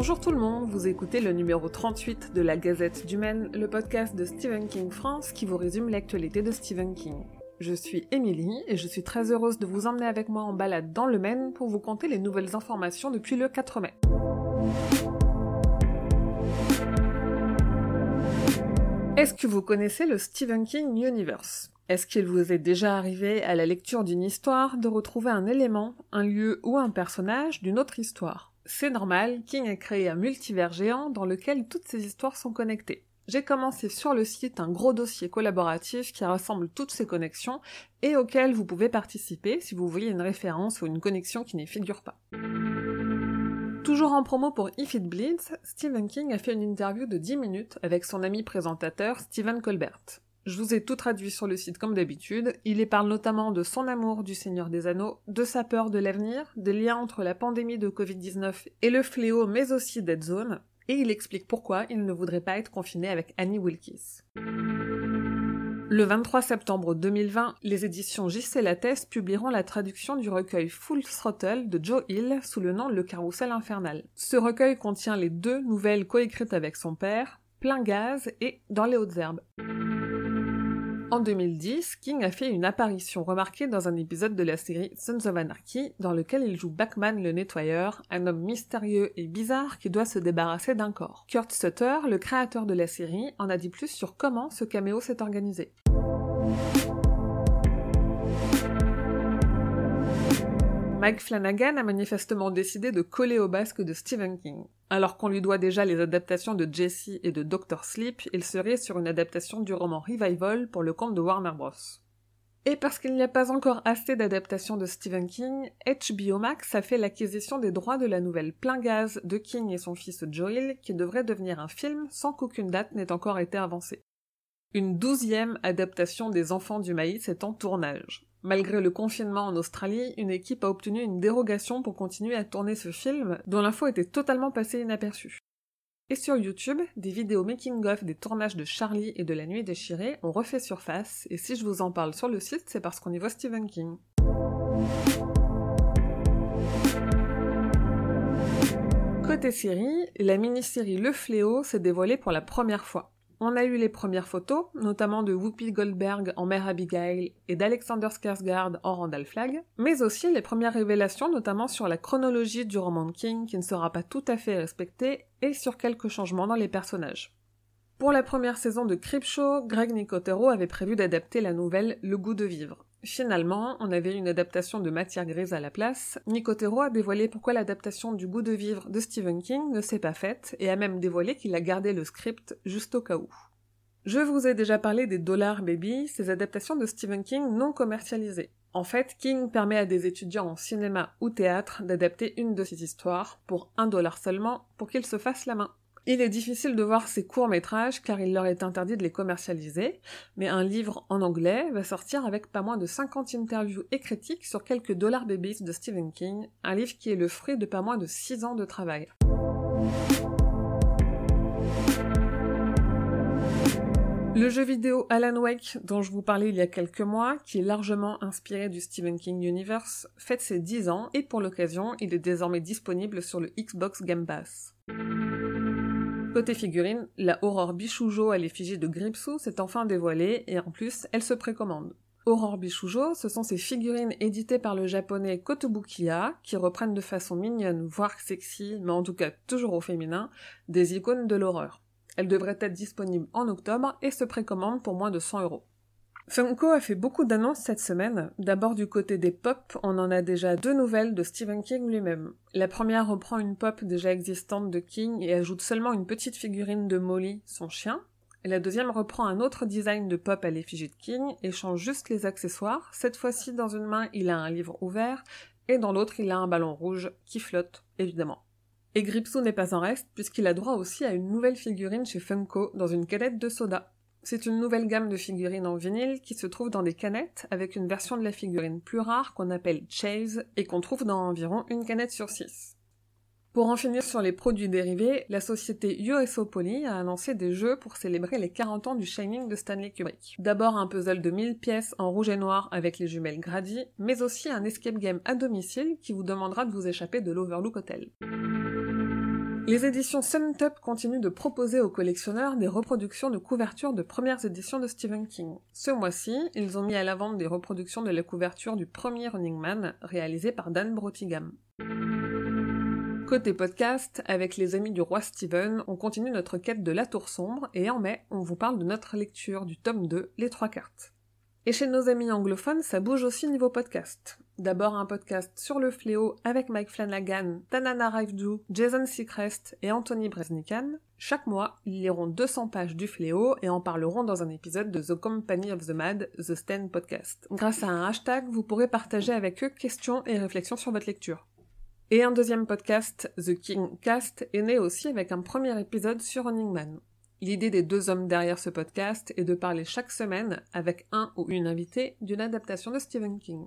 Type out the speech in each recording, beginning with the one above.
Bonjour tout le monde, vous écoutez le numéro 38 de la Gazette du Maine, le podcast de Stephen King France qui vous résume l'actualité de Stephen King. Je suis Émilie et je suis très heureuse de vous emmener avec moi en balade dans le Maine pour vous conter les nouvelles informations depuis le 4 mai. Est-ce que vous connaissez le Stephen King Universe? Est-ce qu'il vous est déjà arrivé à la lecture d'une histoire de retrouver un élément, un lieu ou un personnage d'une autre histoire? C'est normal, King a créé un multivers géant dans lequel toutes ces histoires sont connectées. J'ai commencé sur le site un gros dossier collaboratif qui rassemble toutes ces connexions et auquel vous pouvez participer si vous voyez une référence ou une connexion qui n'y figure pas. Toujours en promo pour If It Bleeds, Stephen King a fait une interview de 10 minutes avec son ami présentateur Stephen Colbert. Je vous ai tout traduit sur le site comme d'habitude. Il y parle notamment de son amour du Seigneur des Anneaux, de sa peur de l'avenir, des liens entre la pandémie de Covid-19 et le fléau, mais aussi Dead Zone, et il explique pourquoi il ne voudrait pas être confiné avec Annie Wilkes. Le 23 septembre 2020, les éditions J.C. Lattès publieront la traduction du recueil Full Throttle de Joe Hill sous le nom Le Carrousel Infernal. Ce recueil contient les deux nouvelles coécrites avec son père, Plein Gaz et Dans les Hautes Herbes. En 2010, King a fait une apparition remarquée dans un épisode de la série Sons of Anarchy, dans lequel il joue Backman le nettoyeur, un homme mystérieux et bizarre qui doit se débarrasser d'un corps. Kurt Sutter, le créateur de la série, en a dit plus sur comment ce caméo s'est organisé. Mike Flanagan a manifestement décidé de coller au basque de Stephen King. Alors qu'on lui doit déjà les adaptations de Jesse et de Doctor Sleep, il serait sur une adaptation du roman Revival pour le compte de Warner Bros. Et parce qu'il n'y a pas encore assez d'adaptations de Stephen King, HBO Max a fait l'acquisition des droits de la nouvelle Plein Gaz de King et son fils Joel, qui devrait devenir un film sans qu'aucune date n'ait encore été avancée. Une douzième adaptation des Enfants du Maïs est en tournage. Malgré le confinement en Australie, une équipe a obtenu une dérogation pour continuer à tourner ce film, dont l'info était totalement passée inaperçue. Et sur YouTube, des vidéos making-of des tournages de Charlie et de La Nuit déchirée ont refait surface, et si je vous en parle sur le site, c'est parce qu'on y voit Stephen King. Côté série, la mini-série Le Fléau s'est dévoilée pour la première fois. On a eu les premières photos, notamment de Whoopi Goldberg en Mère Abigail et d'Alexander Skarsgård en Randall Flagg, mais aussi les premières révélations notamment sur la chronologie du roman de King qui ne sera pas tout à fait respectée et sur quelques changements dans les personnages. Pour la première saison de Creepshow, Greg Nicotero avait prévu d'adapter la nouvelle Le goût de vivre. Finalement, on avait une adaptation de Matière grise à la place. Nicotero a dévoilé pourquoi l'adaptation du goût de vivre de Stephen King ne s'est pas faite et a même dévoilé qu'il a gardé le script juste au cas où. Je vous ai déjà parlé des Dollar Baby, ces adaptations de Stephen King non commercialisées. En fait, King permet à des étudiants en cinéma ou théâtre d'adapter une de ses histoires pour un dollar seulement pour qu'ils se fassent la main. Il est difficile de voir ces courts-métrages car il leur est interdit de les commercialiser, mais un livre en anglais va sortir avec pas moins de 50 interviews et critiques sur quelques dollars babies de Stephen King, un livre qui est le fruit de pas moins de 6 ans de travail. Le jeu vidéo Alan Wake, dont je vous parlais il y a quelques mois, qui est largement inspiré du Stephen King Universe, fête ses 10 ans et pour l'occasion, il est désormais disponible sur le Xbox Game Pass. Côté figurine, la Aurore Bichoujo à l'effigie de Gripsou s'est enfin dévoilée et en plus, elle se précommande. Aurore Bichoujo, ce sont ces figurines éditées par le japonais Kotobukiya qui reprennent de façon mignonne, voire sexy, mais en tout cas toujours au féminin, des icônes de l'horreur. Elles devraient être disponibles en octobre et se précommandent pour moins de 100 euros. Funko a fait beaucoup d'annonces cette semaine. D'abord du côté des pop, on en a déjà deux nouvelles de Stephen King lui-même. La première reprend une pop déjà existante de King et ajoute seulement une petite figurine de Molly, son chien. La deuxième reprend un autre design de pop à l'effigie de King et change juste les accessoires. Cette fois-ci, dans une main, il a un livre ouvert et dans l'autre, il a un ballon rouge qui flotte, évidemment. Et Gripsou n'est pas en reste puisqu'il a droit aussi à une nouvelle figurine chez Funko dans une canette de soda. C'est une nouvelle gamme de figurines en vinyle qui se trouve dans des canettes avec une version de la figurine plus rare qu'on appelle Chase et qu'on trouve dans environ une canette sur six. Pour en finir sur les produits dérivés, la société USO Poly a annoncé des jeux pour célébrer les 40 ans du Shining de Stanley Kubrick. D'abord un puzzle de 1000 pièces en rouge et noir avec les jumelles Grady, mais aussi un escape game à domicile qui vous demandera de vous échapper de l'Overlook Hotel. Les éditions Suntop continuent de proposer aux collectionneurs des reproductions de couvertures de premières éditions de Stephen King. Ce mois-ci, ils ont mis à la vente des reproductions de la couverture du premier Running Man, réalisé par Dan Brotigam. Côté podcast, avec les amis du roi Steven, on continue notre quête de la tour sombre et en mai, on vous parle de notre lecture du tome 2, Les trois cartes. Et chez nos amis anglophones, ça bouge aussi niveau podcast. D'abord un podcast sur le fléau avec Mike Flanagan, Tanana Raivdu, Jason Seacrest et Anthony Bresnikan. Chaque mois, ils liront 200 pages du fléau et en parleront dans un épisode de The Company of the Mad, The Stand Podcast. Grâce à un hashtag, vous pourrez partager avec eux questions et réflexions sur votre lecture. Et un deuxième podcast, The King Cast, est né aussi avec un premier épisode sur Running Man. L'idée des deux hommes derrière ce podcast est de parler chaque semaine, avec un ou une invitée, d'une adaptation de Stephen King.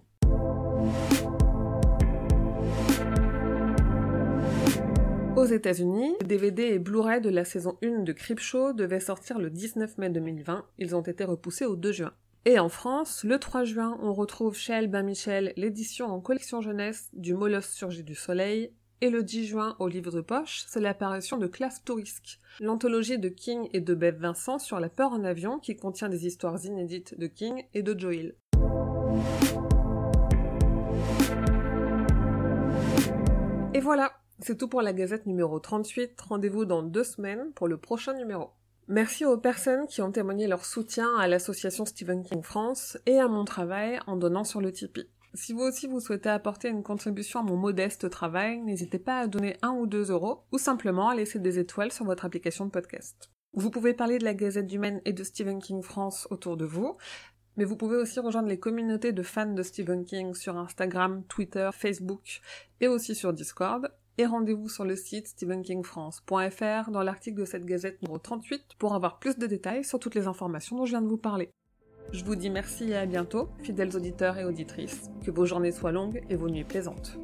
Aux États-Unis, DVD et Blu-ray de la saison 1 de Creepshow devaient sortir le 19 mai 2020, ils ont été repoussés au 2 juin. Et en France, le 3 juin, on retrouve chez Albin Michel l'édition en collection jeunesse du Molosse surgit du soleil et le 10 juin, au livre de poche, c'est l'apparition de Classe Tourisque, l'anthologie de King et de Bev Vincent sur la peur en avion qui contient des histoires inédites de King et de Joe Hill. Et voilà, c'est tout pour la gazette numéro 38. Rendez-vous dans deux semaines pour le prochain numéro. Merci aux personnes qui ont témoigné leur soutien à l'association Stephen King France et à mon travail en donnant sur le Tipeee. Si vous aussi vous souhaitez apporter une contribution à mon modeste travail, n'hésitez pas à donner un ou deux euros, ou simplement à laisser des étoiles sur votre application de podcast. Vous pouvez parler de la Gazette du Maine et de Stephen King France autour de vous, mais vous pouvez aussi rejoindre les communautés de fans de Stephen King sur Instagram, Twitter, Facebook et aussi sur Discord. Et rendez-vous sur le site stephenkingfrance.fr dans l'article de cette gazette numéro 38 pour avoir plus de détails sur toutes les informations dont je viens de vous parler. Je vous dis merci et à bientôt, fidèles auditeurs et auditrices. Que vos journées soient longues et vos nuits plaisantes.